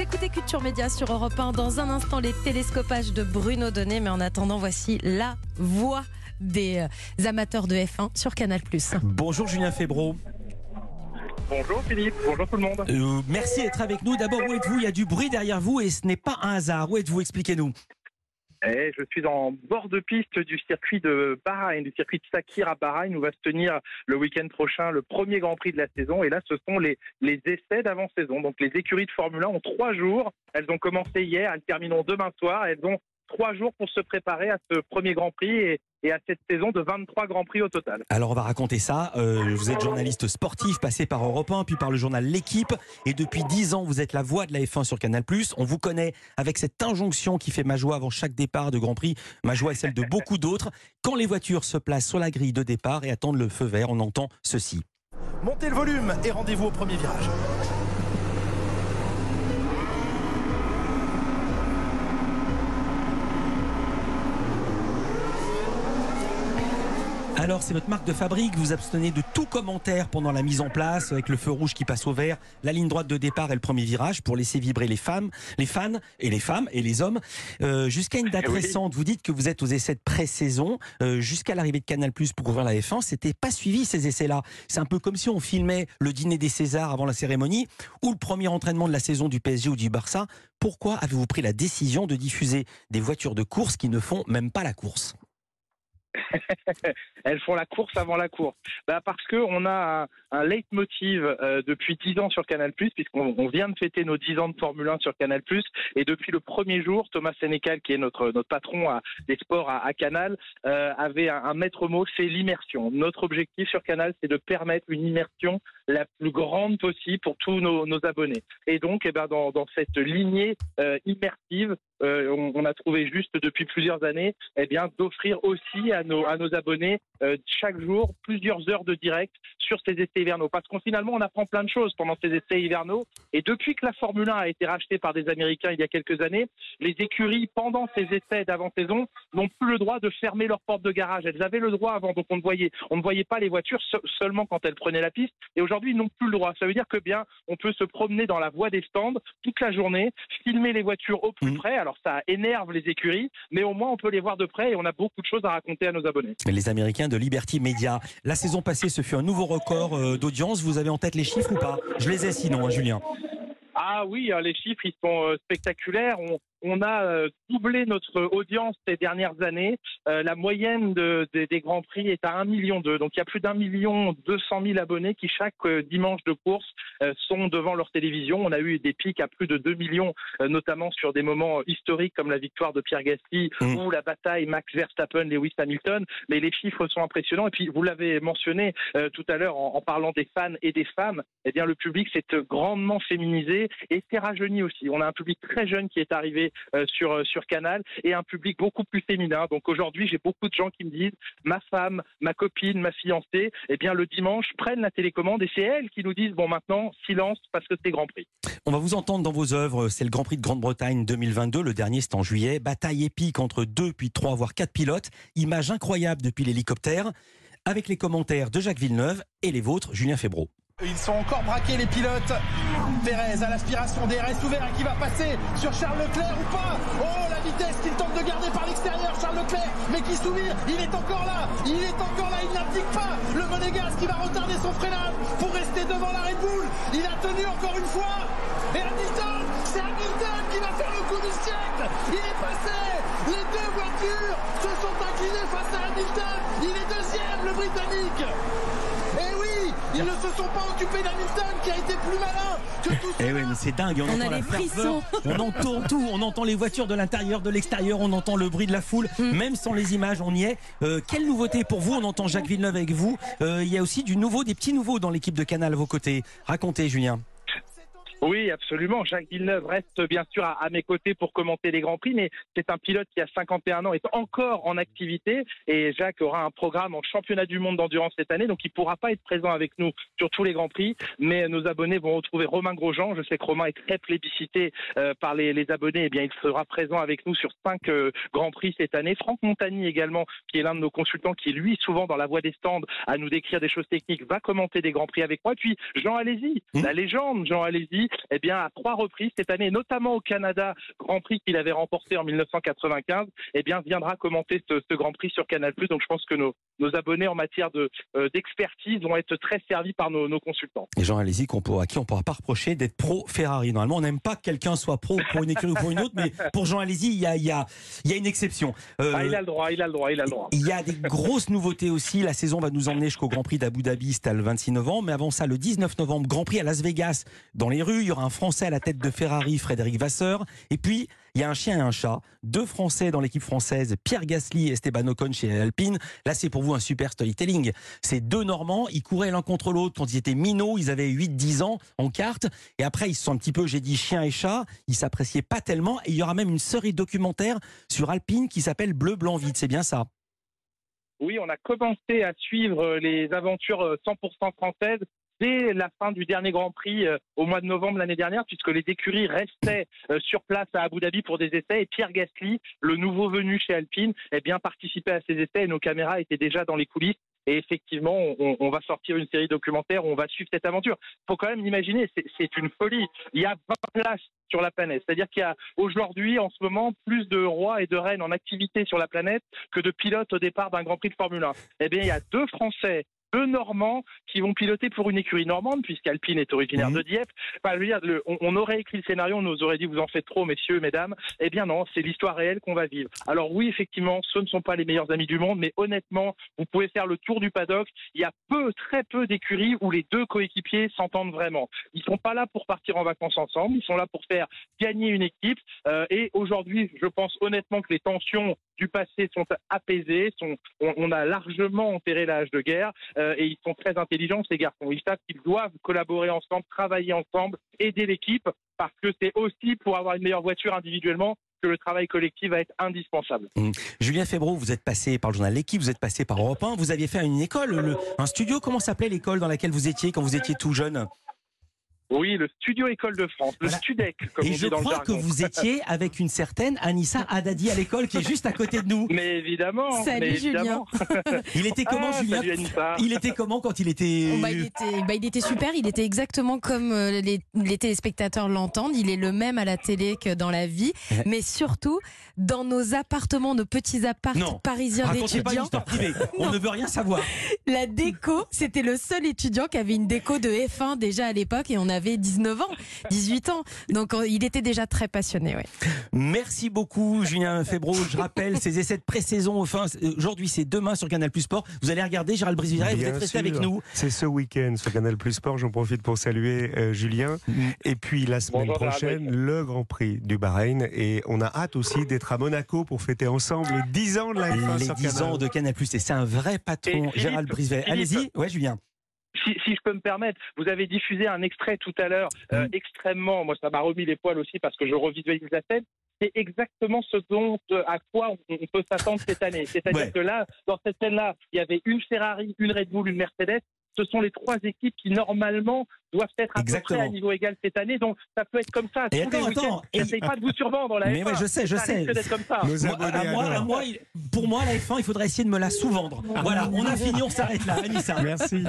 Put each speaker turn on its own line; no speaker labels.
Vous écoutez Culture Média sur Europe 1. Dans un instant, les télescopages de Bruno Donnet. Mais en attendant, voici la voix des euh, amateurs de F1 sur Canal+.
Bonjour Julien Febro.
Bonjour Philippe, bonjour tout le monde.
Euh, merci d'être avec nous. D'abord, où êtes-vous? Il y a du bruit derrière vous et ce n'est pas un hasard. Où êtes-vous? Expliquez-nous.
Eh, je suis en bord de piste du circuit de Bahreïn, du circuit de Sakir à Bahreïn, où va se tenir le week-end prochain le premier Grand Prix de la saison. Et là, ce sont les, les essais d'avant-saison. Donc les écuries de Formule 1 ont trois jours. Elles ont commencé hier, elles termineront demain soir. Elles ont trois jours pour se préparer à ce premier Grand Prix et, à cette saison de 23 Grands Prix au total.
Alors on va raconter ça. Euh, vous êtes journaliste sportif, passé par Europe 1, puis par le journal L'équipe. Et depuis 10 ans, vous êtes la voix de la F1 sur Canal+. On vous connaît avec cette injonction qui fait ma joie avant chaque départ de Grand Prix. Ma joie est celle de beaucoup d'autres. Quand les voitures se placent sur la grille de départ et attendent le feu vert, on entend ceci.
Montez le volume et rendez-vous au premier virage.
Alors, c'est votre marque de fabrique. Vous abstenez de tout commentaire pendant la mise en place, avec le feu rouge qui passe au vert, la ligne droite de départ et le premier virage pour laisser vibrer les femmes, les fans et les femmes et les hommes. Euh, jusqu'à une date récente, vous dites que vous êtes aux essais de pré-saison. Euh, jusqu'à l'arrivée de Canal Plus pour couvrir la F1, c'était pas suivi ces essais-là. C'est un peu comme si on filmait le dîner des Césars avant la cérémonie ou le premier entraînement de la saison du PSG ou du Barça. Pourquoi avez-vous pris la décision de diffuser des voitures de course qui ne font même pas la course?
Elles font la course avant la course. Bah parce qu'on a un, un leitmotiv euh, depuis 10 ans sur Canal+, puisqu'on vient de fêter nos 10 ans de Formule 1 sur Canal+, et depuis le premier jour, Thomas Sénécal, qui est notre, notre patron des sports à, Canal, euh, avait un, maître mot, c'est l'immersion. Notre objectif sur Canal, c'est de permettre une immersion la plus grande possible pour tous nos, abonnés. Et donc, eh ben, dans, cette lignée euh, immersive, on, on, a trouvé juste depuis plusieurs années eh bien, d'offrir aussi à nos, à nos abonnés euh, chaque jour plusieurs heures de direct sur ces essais hivernaux. Parce qu'on finalement, on apprend plein de choses pendant ces essais hivernaux. Et depuis que la Formule 1 a été rachetée par des Américains il y a quelques années, les écuries, pendant ces essais d'avant-saison, n'ont plus le droit de fermer leurs portes de garage. Elles avaient le droit avant, donc on ne voyait, on ne voyait pas les voitures seulement quand elles prenaient la piste. Et aujourd'hui, ils n'ont plus le droit. Ça veut dire que bien, on peut se promener dans la voie des stands toute la journée, filmer les voitures au plus mmh. près. Alors ça énerve les écuries, mais au moins on peut les voir de près et on a beaucoup de choses à raconter à nos abonnés.
Les Américains de Liberty Media. La saison passée, ce fut un nouveau record euh, d'audience. Vous avez en tête les chiffres ou pas? Je les ai sinon, hein, Julien.
Ah oui, hein, les chiffres, ils sont euh, spectaculaires. On, on a euh, doublé notre audience ces dernières années. Euh, la moyenne de, des Grands Prix est à 1 million d'eux. Donc il y a plus d'un million 200 000 abonnés qui chaque euh, dimanche de course sont devant leur télévision. On a eu des pics à plus de 2 millions, notamment sur des moments historiques comme la victoire de Pierre Gasly mmh. ou la bataille Max Verstappen-Lewis Hamilton. Mais les chiffres sont impressionnants. Et puis vous l'avez mentionné tout à l'heure en, parlant des fans et des femmes. Eh bien le public s'est grandement féminisé et s'est rajeuni aussi. On a un public très jeune qui est arrivé euh, sur, euh, sur Canal et un public beaucoup plus féminin. Donc aujourd'hui, j'ai beaucoup de gens qui me disent ma femme, ma copine, ma fiancée, eh bien le dimanche prennent la télécommande et c'est elles qui nous disent bon maintenant silence parce que c'est Grand Prix.
On va vous entendre dans vos œuvres. C'est le Grand Prix de Grande-Bretagne 2022. Le dernier, c'est en juillet. Bataille épique entre deux, puis trois, voire quatre pilotes. Image incroyable depuis l'hélicoptère. Avec les commentaires de Jacques Villeneuve et les vôtres, Julien Febro.
Ils sont encore braqués les pilotes. Pérez à l'aspiration DRS ouvert et qui va passer sur Charles Leclerc ou pas Oh la vitesse qu'il tente de garder par l'extérieur Charles Leclerc mais qui souvient il est encore là Il est encore là, il n'abdique pas. Le Monégas qui va retarder son freinage pour rester devant la Red Bull. Il a tenu encore une fois. Et Hamilton, c'est Hamilton qui va faire le coup du siècle. Il est passé. Les deux voitures se sont inclinées face à Hamilton. Il est deuxième le Britannique ils ne se sont pas occupés d'Hamilton qui a été plus malin que tout
Eh oui, mais c'est dingue. On, entend la on entend tout. On entend les voitures de l'intérieur, de l'extérieur. On entend le bruit de la foule. Mm. Même sans les images, on y est. Euh, quelle nouveauté pour vous On entend Jacques Villeneuve avec vous. Euh, il y a aussi du nouveau, des petits nouveaux dans l'équipe de Canal à vos côtés. Racontez, Julien.
Oui, absolument. Jacques Villeneuve reste bien sûr à, mes côtés pour commenter les Grands Prix, mais c'est un pilote qui a 51 ans, est encore en activité et Jacques aura un programme en championnat du monde d'endurance cette année, donc il pourra pas être présent avec nous sur tous les Grands Prix, mais nos abonnés vont retrouver Romain Grosjean. Je sais que Romain est très plébiscité euh, par les, abonnés, et eh bien il sera présent avec nous sur cinq euh, Grands Prix cette année. Franck Montagny également, qui est l'un de nos consultants, qui est lui souvent dans la voie des stands à nous décrire des choses techniques, va commenter des Grands Prix avec moi. Et puis Jean Alési, mmh. la légende Jean Alési, eh bien, à trois reprises cette année, notamment au Canada, Grand Prix qu'il avait remporté en 1995, eh bien, viendra commenter ce, ce Grand Prix sur Canal+. Donc, je pense que nos, nos abonnés en matière de euh, d'expertise vont être très servis par nos, nos consultants.
Et Jean qu'on peut- à qui on ne pourra pas reprocher d'être pro Ferrari. Normalement, on n'aime pas que quelqu'un soit pro pour une écurie ou pour une autre, mais pour Jean Alési, il y a, y a, y a une exception. Euh,
Ah, il a le droit, il a le droit, il a le droit.
Il y a des grosses nouveautés aussi. La saison va nous emmener jusqu'au Grand Prix d'Abu Dhabi, le 26 novembre. Mais avant ça, le 19 novembre, Grand Prix à Las Vegas. Dans les rues, il y aura un Français à la tête de Ferrari, Frédéric Vasseur. Et puis, il y a un chien et un chat. Deux Français dans l'équipe française, Pierre Gasly et Esteban Ocon chez Alpine. Là, c'est pour vous un super storytelling. Ces deux Normands, ils couraient l'un contre l'autre quand ils étaient minots. Ils avaient 8-10 ans en carte. Et après, ils se sont un petit peu, j'ai dit, chien et chat. Ils s'appréciaient pas tellement. Et il y aura même une série documentaire sur Alpine qui s'appelle Bleu, Blanc, Vide. C'est bien ça?
Oui, on a commencé à suivre les aventures euh, 100% françaises dès la fin du dernier Grand Prix euh, au mois de novembre l'année dernière, puisque les écuries restaient euh, sur place à Abu Dhabi pour des essais. Et Pierre Gasly, le nouveau venu chez Alpine, eh bien participait à ces essais et nos caméras étaient déjà dans les coulisses. Et effectivement, on, va sortir une série documentaire on va suivre cette aventure. Il faut quand même l'imaginer, c'est- c'est une folie. Il y a 20 places sur la planète. C'est-à-dire qu'il y a aujourd'hui, en ce moment, plus de rois et de reines en activité sur la planète que de pilotes au départ d'un Grand Prix de Formule 1. Eh bien, il y a deux Français, deux Normands qui vont piloter pour une écurie normande, puisqu'Alpine est originaire de Dieppe. Enfin, je veux dire, le- on, on aurait écrit le scénario, on nous aurait dit vous en faites trop, messieurs, mesdames. Eh bien non, c'est l'histoire réelle qu'on va vivre. Alors oui, effectivement, ce ne sont pas les meilleurs amis du monde, mais honnêtement, vous pouvez faire le tour du paddock. Il y a peu, très peu d'écuries où les deux coéquipiers s'entendent vraiment. Ils sont pas là pour partir en vacances ensemble, ils sont là pour faire gagner une équipe. Euh, et aujourd'hui, je pense honnêtement que les tensions du passé sont apaisées. Sont, on, a largement enterré l'âge de guerre euh, et ils sont très intelligents ces garçons. Ils savent qu'ils doivent collaborer ensemble, travailler ensemble, aider l'équipe parce que c'est aussi pour avoir une meilleure voiture individuellement que le travail collectif va être indispensable.
Julien Febro, vous êtes passé par le journal L'équipe, vous êtes passé par Europe 1, vous aviez fait une école, le- un studio. Comment s'appelait l'école dans laquelle vous étiez quand vous étiez tout jeune?
Oui, le studio École de France, le
Voilà.
Studec, comme
Et
on
je
dit dans le
crois que vous étiez avec une certaine Anissa Haddadi à l'école qui est juste à côté de nous.
Mais évidemment.
Salut,
mais
Julien.
évidemment.
Il était comment,
Ah,
Julien
salut Anissa.
Il était comment quand il était.
Bah, il, était, bah, il était super, il était exactement comme euh, les, les téléspectateurs l'entendent. Il est le même à la télé que dans la vie, mais surtout dans nos appartements, nos petits apparts
Non.
parisiens
Racontez pas une
d'étudiants.
histoire privée. On ne veut rien savoir.
La déco, c'était le seul étudiant qui avait une déco de F1 déjà à l'époque et on avait 19 ans, 18 ans. Donc euh, il était déjà très passionné. Ouais.
Merci beaucoup, Julien Febro. Je rappelle ces essais de pré-saison. Enfin, aujourd'hui, c'est demain sur Canal Plus Sport. Vous allez regarder Gérald Brisviret, vous
Bien
êtes resté avec nous.
C'est ce week-end sur Canal Plus Sport. J'en profite pour saluer euh, Julien. Et puis la semaine
Bonjour,
prochaine, le Grand Prix du Bahreïn. Et on a hâte aussi d'être à Monaco pour fêter ensemble les 10 ans de la F1
Les
sur
10
Canal.
ans de Canal Plus. Et c'est un vrai patron,
Et
Gérald.
Philippe.
Allez-y. Ouais, Julien.
Si, si je peux me permettre, vous avez diffusé un extrait tout à l'heure, euh, extrêmement, moi ça m'a remis les poils aussi parce que je revisualise la scène. C'est exactement ce dont, euh, à quoi on, on peut s'attendre cette année. C'est-à-dire
Ouais.
que là, dans cette scène-là, il y avait une Ferrari, une Red Bull, une Mercedes. Ce sont les trois équipes qui normalement doivent être à peu près à niveau égal cette année. Donc ça peut être comme ça.
Et attends, attends,
pas de vous survendre la
Mais
F1,
ouais, je sais, je
ça
sais.
comme ça.
Nos
Moi,
abonnés
à moi, à moi, pour moi, la F1, il faudrait essayer de me la sous-vendre. Voilà, on a fini, on s'arrête là. Anissa.
Merci.